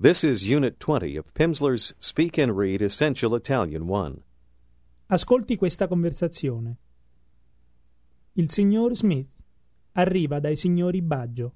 This is Unit 20 of Pimsleur's Speak and Read Essential Italian 1. Ascolti questa conversazione. Il signor Smith arriva dai signori Baggio.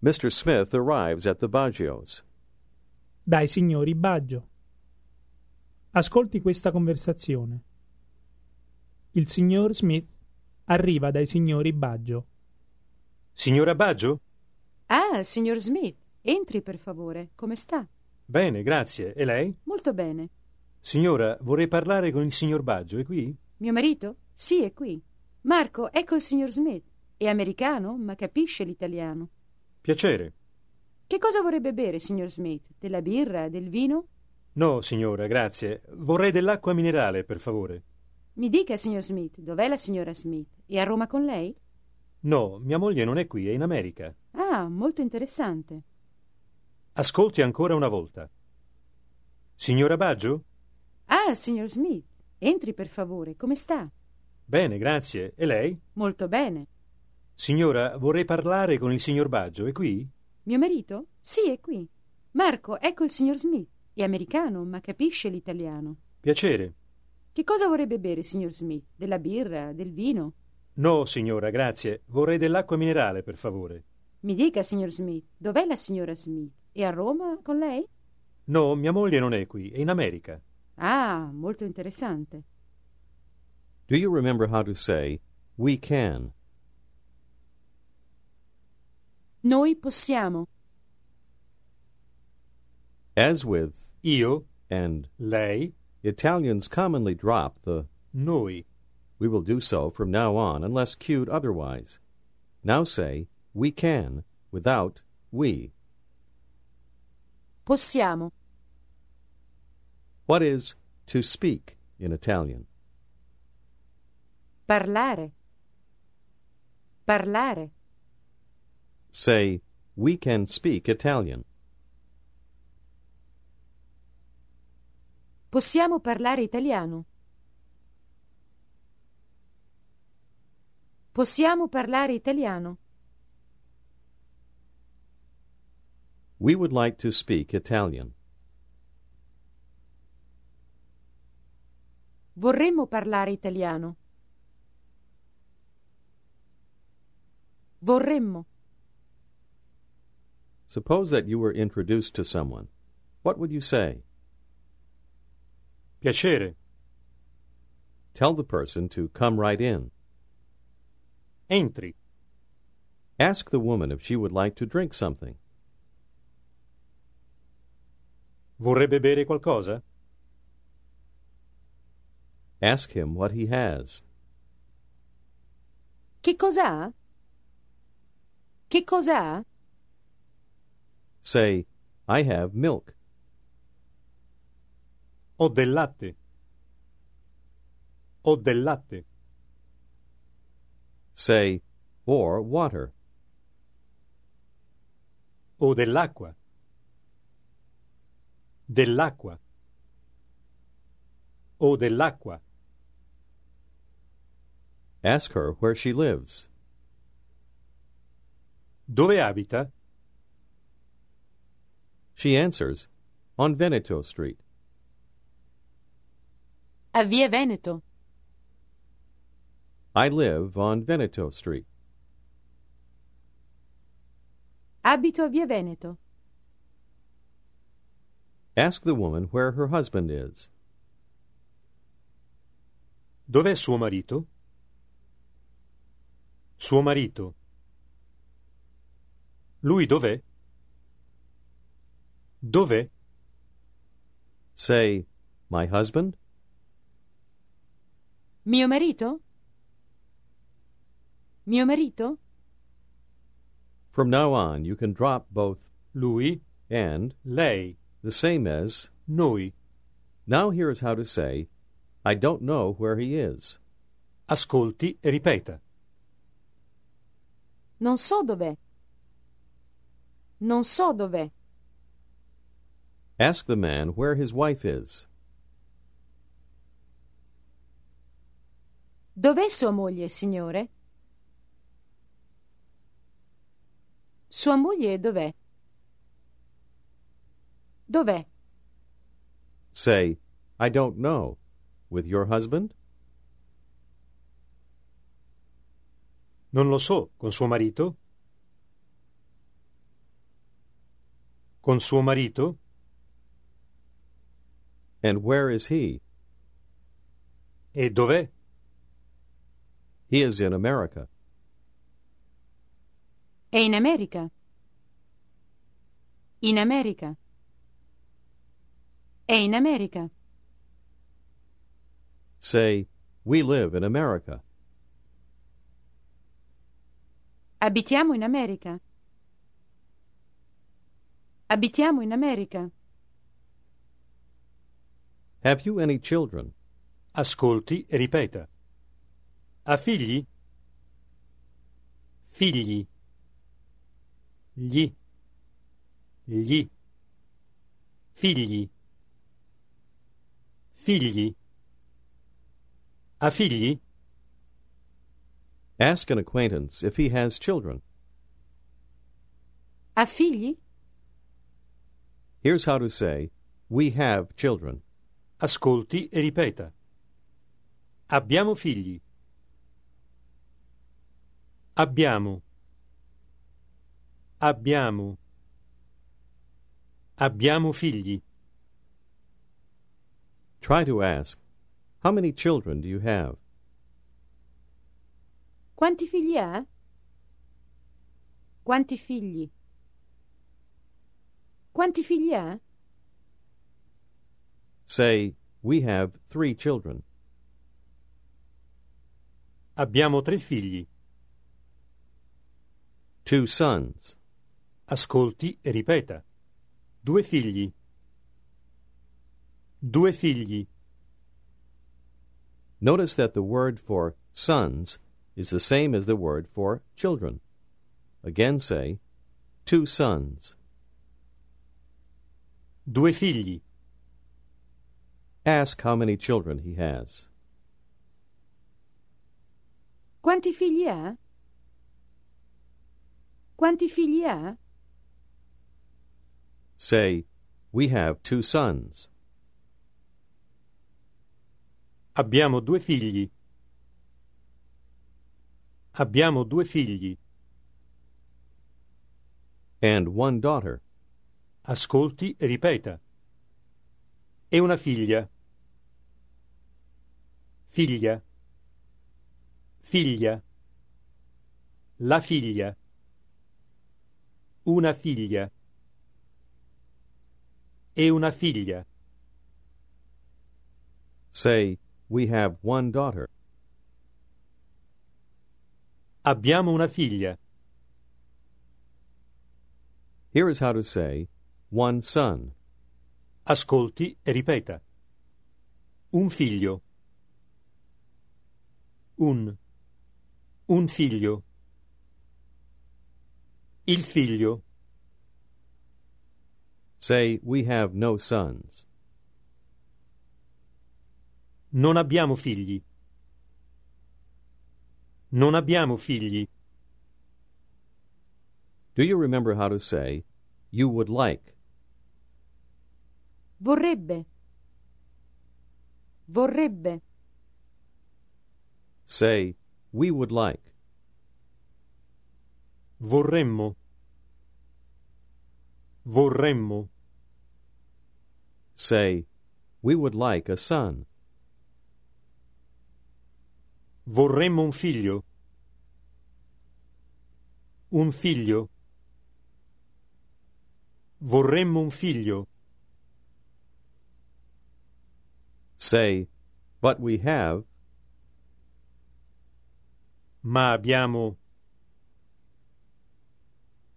Mr. Smith arrives at the Baggios. Dai signori Baggio. Ascolti questa conversazione. Il signor Smith arriva dai signori Baggio. Signora Baggio? Ah, signor Smith, entri per favore. Come sta? Bene, grazie. E lei? Molto bene. Signora, vorrei parlare con il signor Baggio, è qui? Mio marito? Sì, è qui. Marco, ecco il signor Smith. È americano, ma capisce l'italiano. Piacere. Che cosa vorrebbe bere, signor Smith? Della birra, del vino? No, signora, grazie. Vorrei dell'acqua minerale, per favore. Mi dica, signor Smith, dov'è la signora Smith? È a Roma con lei? No, mia moglie non è qui, è in America. Ah, molto interessante. Ascolti ancora una volta. Signora Baggio? Ah, signor Smith, entri per favore. Come sta? Bene, grazie. E lei? Molto bene. Signora, vorrei parlare con il signor Baggio, è qui? Mio marito? Sì, è qui. Marco, ecco il signor Smith. È americano, ma capisce l'italiano. Piacere. Che cosa vorrebbe bere, signor Smith? Della birra, del vino? No, signora, grazie. Vorrei dell'acqua minerale, per favore. Mi dica, signor Smith, dov'è la signora Smith? È a Roma con lei? No, mia moglie non è qui, è in America. Ah, molto interessante. Do you remember how to say, we can? Noi possiamo. As with Io, and lei, Italians commonly drop the noi. We will do so from now on unless cued otherwise. Now say, we can, without we. Possiamo. What is to speak in Italian? Parlare. Parlare. Say, we can speak Italian. Possiamo parlare italiano. Possiamo parlare italiano. We would like to speak Italian. Vorremmo parlare italiano. Vorremmo. Suppose that you were introduced to someone. What would you say? Piacere. Tell the person to come right in. Entri. Ask the woman if she would like to drink something. Vorrebbe bere qualcosa? Ask him what he has. Che cos'ha? Che cos'ha? Say, I have milk. Ho del latte. Ho del latte. Say, or water. O dell'acqua. Dell'acqua. o dell'acqua. Ask her where she lives. Dove abita? She answers, on Veneto Street. A Via Veneto. I live on Veneto Street. Abito a Via Veneto. Ask the woman where her husband is. Dov'è suo marito? Suo marito. Lui dov'è? Dov'è? Say, my husband? Mio marito? Mio marito? From now on, you can drop both Lui, and, lei, the same as. noi. Now here is how to say, I don't know where he is. Ascolti e ripeta. Non so dov'è. Non so dov'è. Ask the man where his wife is. Dov'è sua moglie, signore? Sua moglie dov'è? Dov'è? Say, I don't know. With your husband? Non lo so, con suo marito? Con suo marito? And where is he? E dov'è? He is in America. È in America. In America. È in America. Say, we live in America. Abitiamo in America. Abitiamo in America. Have you any children? Ascolti e ripeta. Ha figli? Figli. Gli. Gli. Figli. Figli. Ha figli? Ask an acquaintance if he has children. Ha figli? Here's how to say, we have children. Ascolti e ripeta. Abbiamo figli. Abbiamo. Abbiamo. Abbiamo figli. Try to ask, how many children do you have? Quanti figli ha? Quanti figli? Quanti figli ha? Say, we have three children. Abbiamo tre figli. Two sons. Ascolti e ripeta. Due figli. Due figli. Notice that the word for sons is the same as the word for children. Again say, two sons. Due figli. Ask how many children he has. Quanti figli ha? Quanti figli ha? Say, we have two sons. Abbiamo due figli. Abbiamo due figli. And one daughter. Ascolti e ripeta. E una figlia. Figlia. Figlia. La figlia. Una figlia. E una figlia. Say, we have one daughter. Abbiamo una figlia. Here is how to say, one son. Ascolti e ripeta. Un figlio. Un. Un figlio. Il figlio. Say, we have no sons. Non abbiamo figli. Non abbiamo figli. Do you remember how to say, you would like? Vorrebbe. Vorrebbe. Say, we would like. Vorremmo. Vorremmo. Say, we would like a son. Vorremmo un figlio. Un figlio. Vorremmo un figlio. Say, but we have. Ma abbiamo.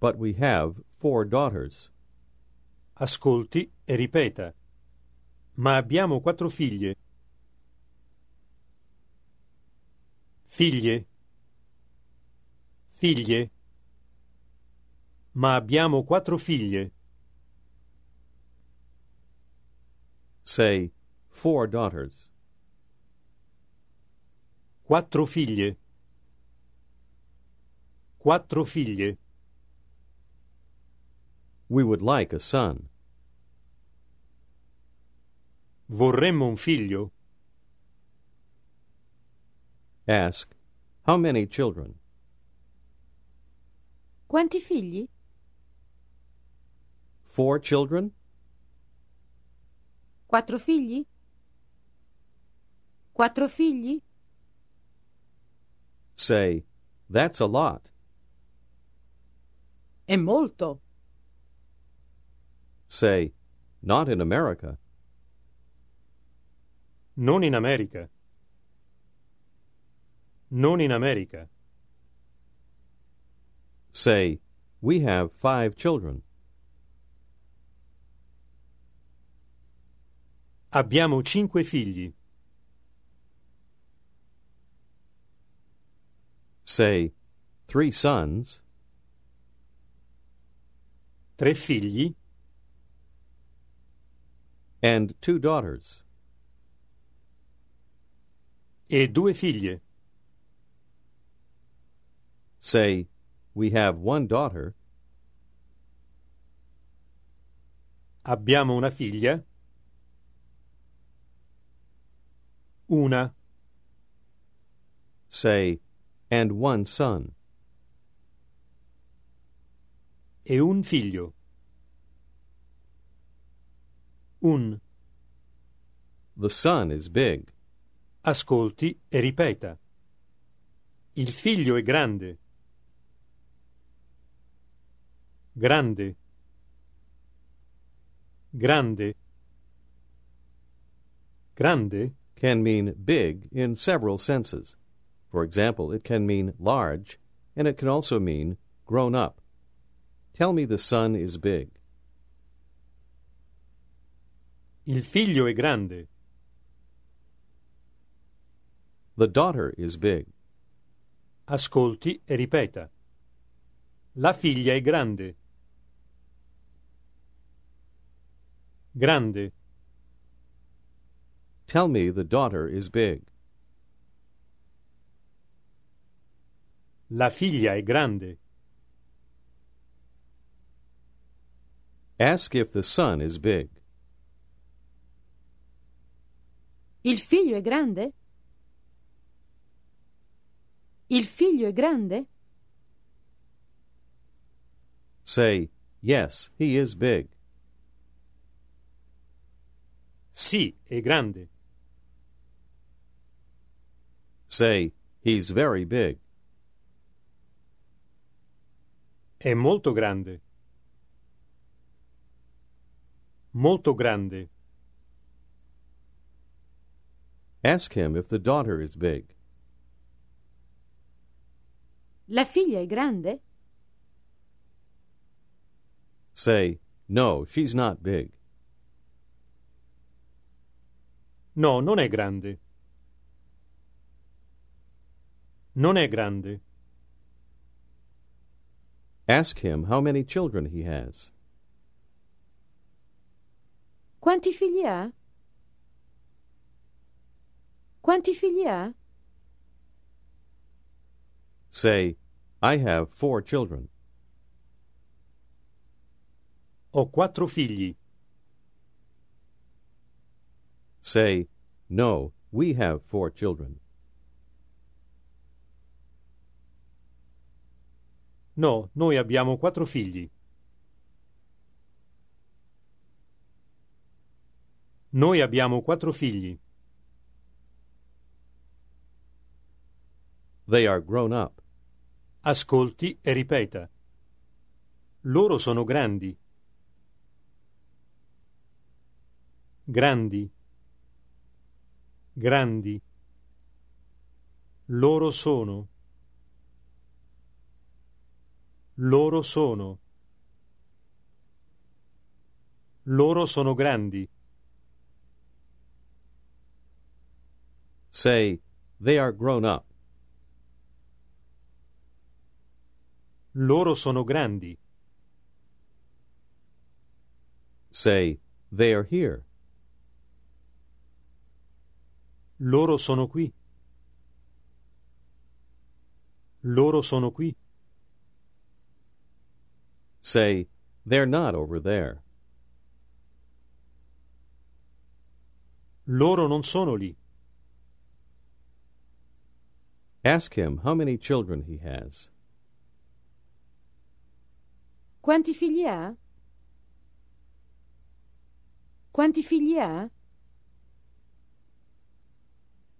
But we have four daughters. Ascolti e ripeta. Ma abbiamo quattro figlie. Figlie. Figlie. Ma abbiamo quattro figlie. Say, four daughters. Quattro figlie. Quattro figlie. We would like a son. Vorremmo un figlio? Ask, How many children? Quanti figli? Four children? Quattro figli? Quattro figli? Say, That's a lot. È molto. Say, Not in America. Non in America. Non in America. Say, We have five children. Abbiamo cinque figli. Say, Three sons. Tre figli and two daughters. e due figlie. Say, We have one daughter. Abbiamo una figlia. Una Say, And one son. e un figlio. Un. The son is big. Ascolti e ripeta. Il figlio è grande. Grande. Grande. Grande can mean big in several senses. For example, it can mean large, and it can also mean grown up. Tell me the son is big. Il figlio è grande. The daughter is big. Ascolti e ripeta. La figlia è grande. Grande. Tell me the daughter is big. La figlia è grande. Ask if the son is big. Il figlio è grande? Il figlio è grande? Say, Yes, he is big. Sì, è grande. Say, He's very big. È molto grande. Molto grande. Ask him if the daughter is big. La figlia è grande? Say, No, she's not big. No, non è grande. Non è grande. Ask him how many children he has. Quanti figli ha? Quanti figli ha? Say, I have four children. Ho quattro figli. Say, No, we have four children. No, noi abbiamo quattro figli. Noi abbiamo quattro figli. They are grown up. Ascolti e ripeta. Loro sono grandi. Grandi. Grandi. Loro sono. Loro sono. Loro sono grandi. Say, They are grown up. Loro sono grandi. Say, They are here. Loro sono qui. Loro sono qui. Say, They're not over there. Loro non sono lì. Ask him how many children he has. Quanti figli ha? Quanti figli ha?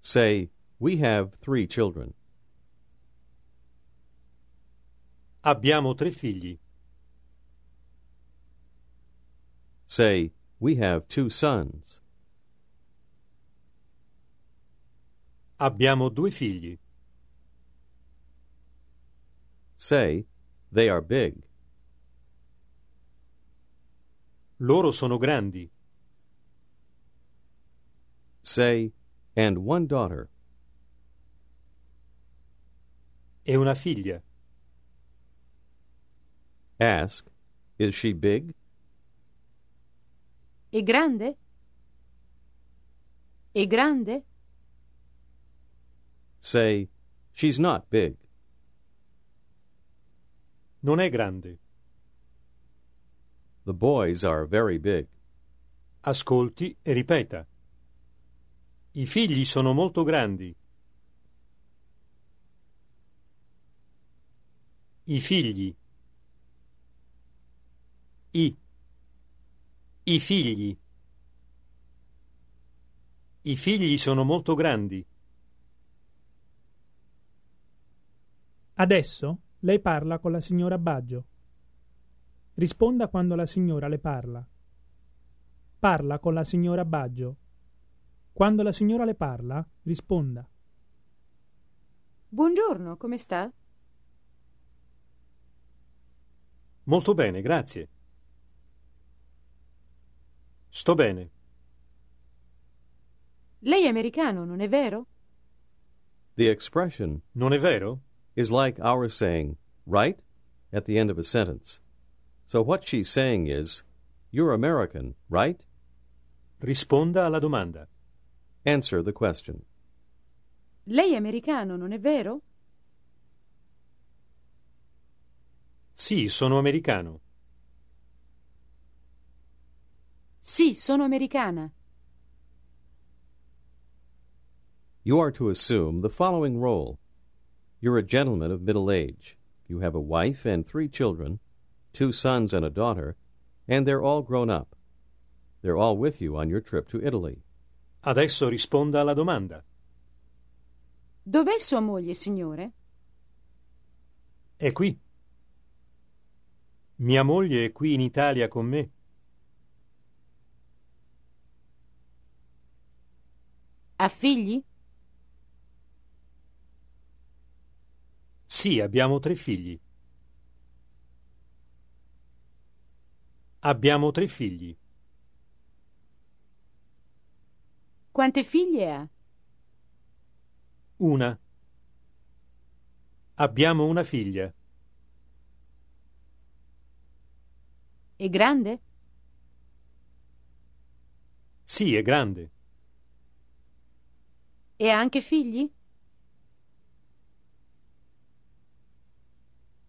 Say, We have three children. Abbiamo tre figli. Say, We have two sons. Abbiamo due figli. Say, They are big. Loro sono grandi. Say, And one daughter. E una figlia. Ask, Is she big? È grande? È grande? Say, She's not big. Non è grande. The boys are very big. Ascolti e ripeta. I figli sono molto grandi. I figli. I. I figli. I figli sono molto grandi. Adesso lei parla con la signora Baggio. Risponda quando la signora le parla. Parla con la signora Baggio. Quando la signora le parla, risponda. Buongiorno, come sta? Molto bene, grazie. Sto bene. Lei è americano, non è vero? The expression Non è vero? is like our saying, right, at the end of a sentence. So what she's saying is, You're American, right? Risponda alla domanda. Answer the question. Lei è americano, non è vero? Sì, sono americano. Sì, sono americana. You are to assume the following role. You're a gentleman of middle age. You have a wife and three children, two sons and a daughter, and they're all grown up. They're all with you on your trip to Italy. Adesso risponda alla domanda. Dov'è sua moglie, signore? È qui. Mia moglie è qui in Italia con me. Ha figli? Sì, abbiamo tre figli. Abbiamo tre figli. Quante figlie ha? Una. Abbiamo una figlia. È grande? Sì, è grande. E ha anche figli?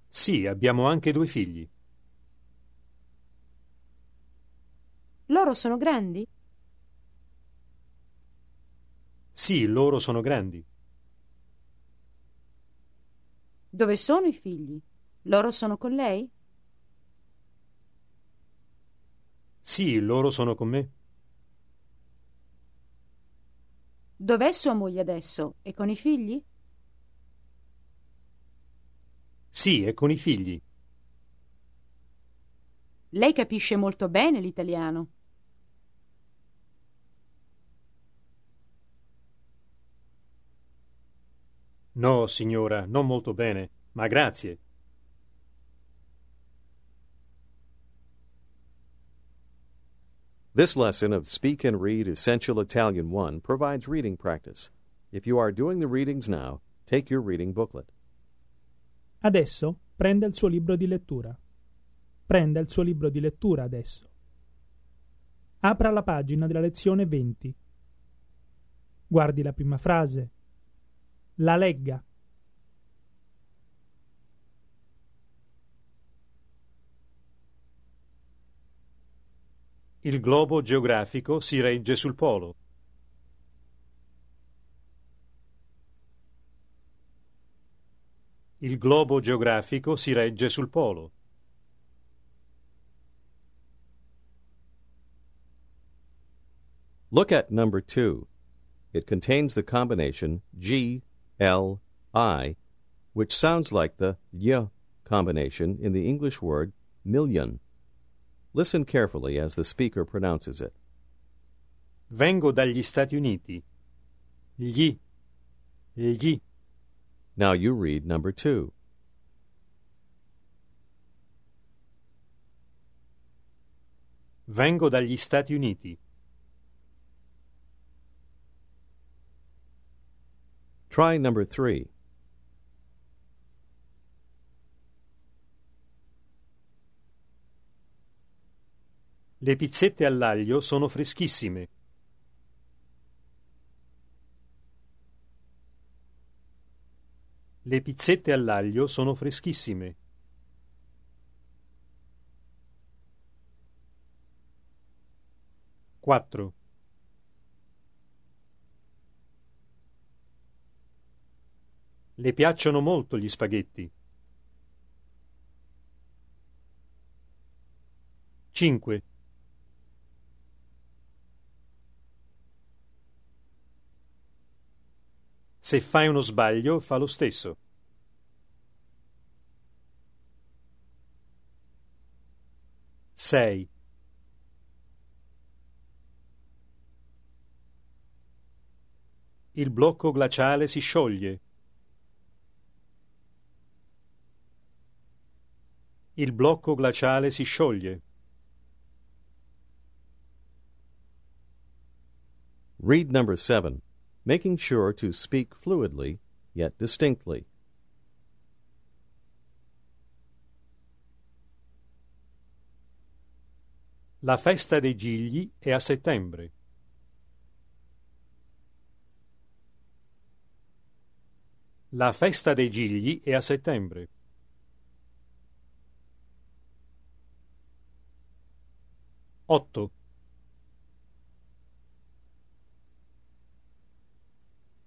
Sì, abbiamo anche due figli. Loro sono grandi? Sì, loro sono grandi. Dove sono i figli? Loro sono con lei? Sì, loro sono con me. Dov'è sua moglie adesso? E con i figli? Sì, è con i figli. Lei capisce molto bene l'italiano. No, signora, non molto bene, ma grazie. This lesson of Speak and Read Essential Italian 1 provides reading practice. If you are doing the readings now, take your reading booklet. Adesso prenda il suo libro di lettura. Prenda il suo libro di lettura adesso. Apra la pagina della lezione 20. Guardi la prima frase. La legga. Il globo geografico si regge sul polo. Il globo geografico si regge sul polo. Look at number 2. It contains the combination G L, I, which sounds like the y combination in the English word million. Listen carefully as the speaker pronounces it. Vengo dagli Stati Uniti. Gli. Gli. Now you read number two. Vengo dagli Stati Uniti. Try number three. Le pizzette all'aglio sono freschissime. Le pizzette all'aglio sono freschissime. Quattro. Le piacciono molto gli spaghetti. Cinque. Se fai uno sbaglio, fa lo stesso. Sei. Il blocco glaciale si scioglie. Il blocco glaciale si scioglie. Read number seven, making sure to speak fluidly yet distinctly. La festa dei Gigli è a settembre. La festa dei Gigli è a settembre. Otto.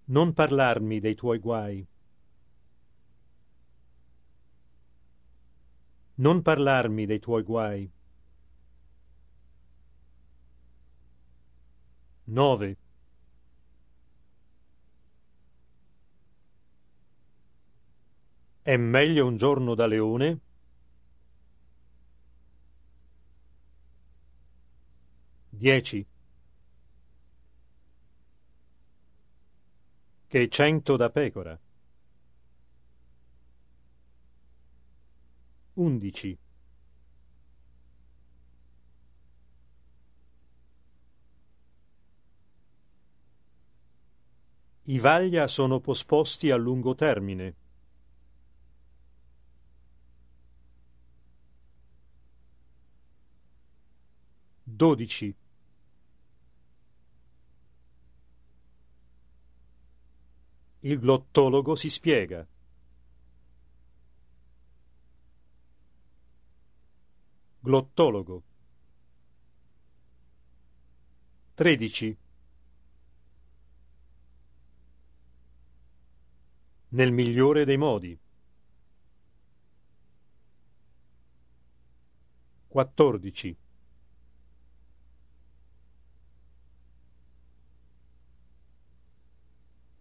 Non parlarmi dei tuoi guai. Non parlarmi dei tuoi guai. 9. È meglio un giorno da leone? Dieci. Che cento da pecora. Undici. I Vaglia sono posposti a lungo termine. Dodici. Il glottologo si spiega. Glottologo. Tredici. Nel migliore dei modi. Quattordici.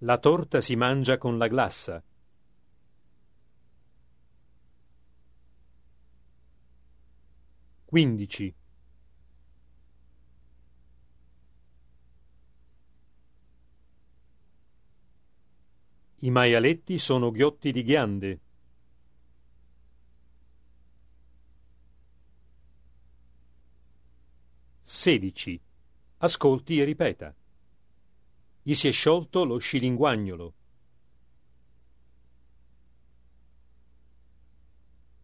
La torta si mangia con la glassa. Quindici. I maialetti sono ghiotti di ghiande. Sedici. Ascolti e ripeta. Gli si è sciolto lo scilinguagnolo.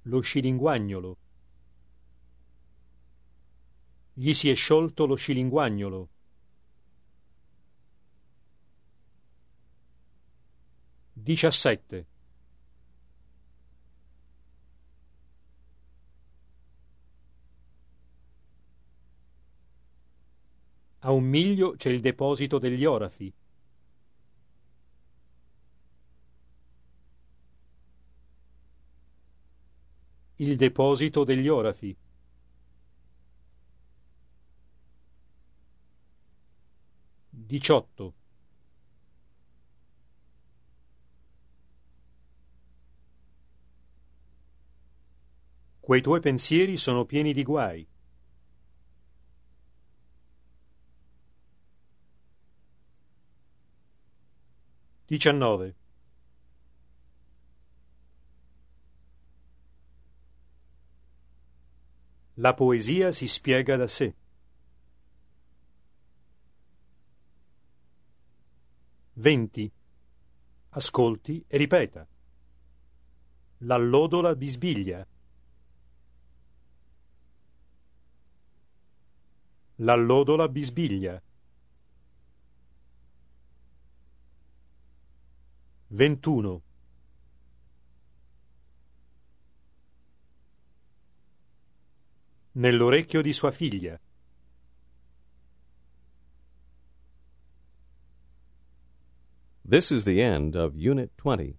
Lo scilinguagnolo. Gli si è sciolto lo scilinguagnolo. Diciassette. A un miglio c'è il deposito degli orafi. Il deposito degli orafi. Diciotto. Quei tuoi pensieri sono pieni di guai. Diciannove. La poesia si spiega da sé. Venti. Ascolti e ripeta. L'allodola bisbiglia. L'allodola bisbiglia. Ventuno. Nell'orecchio di sua figlia. This is the end of Unit 20.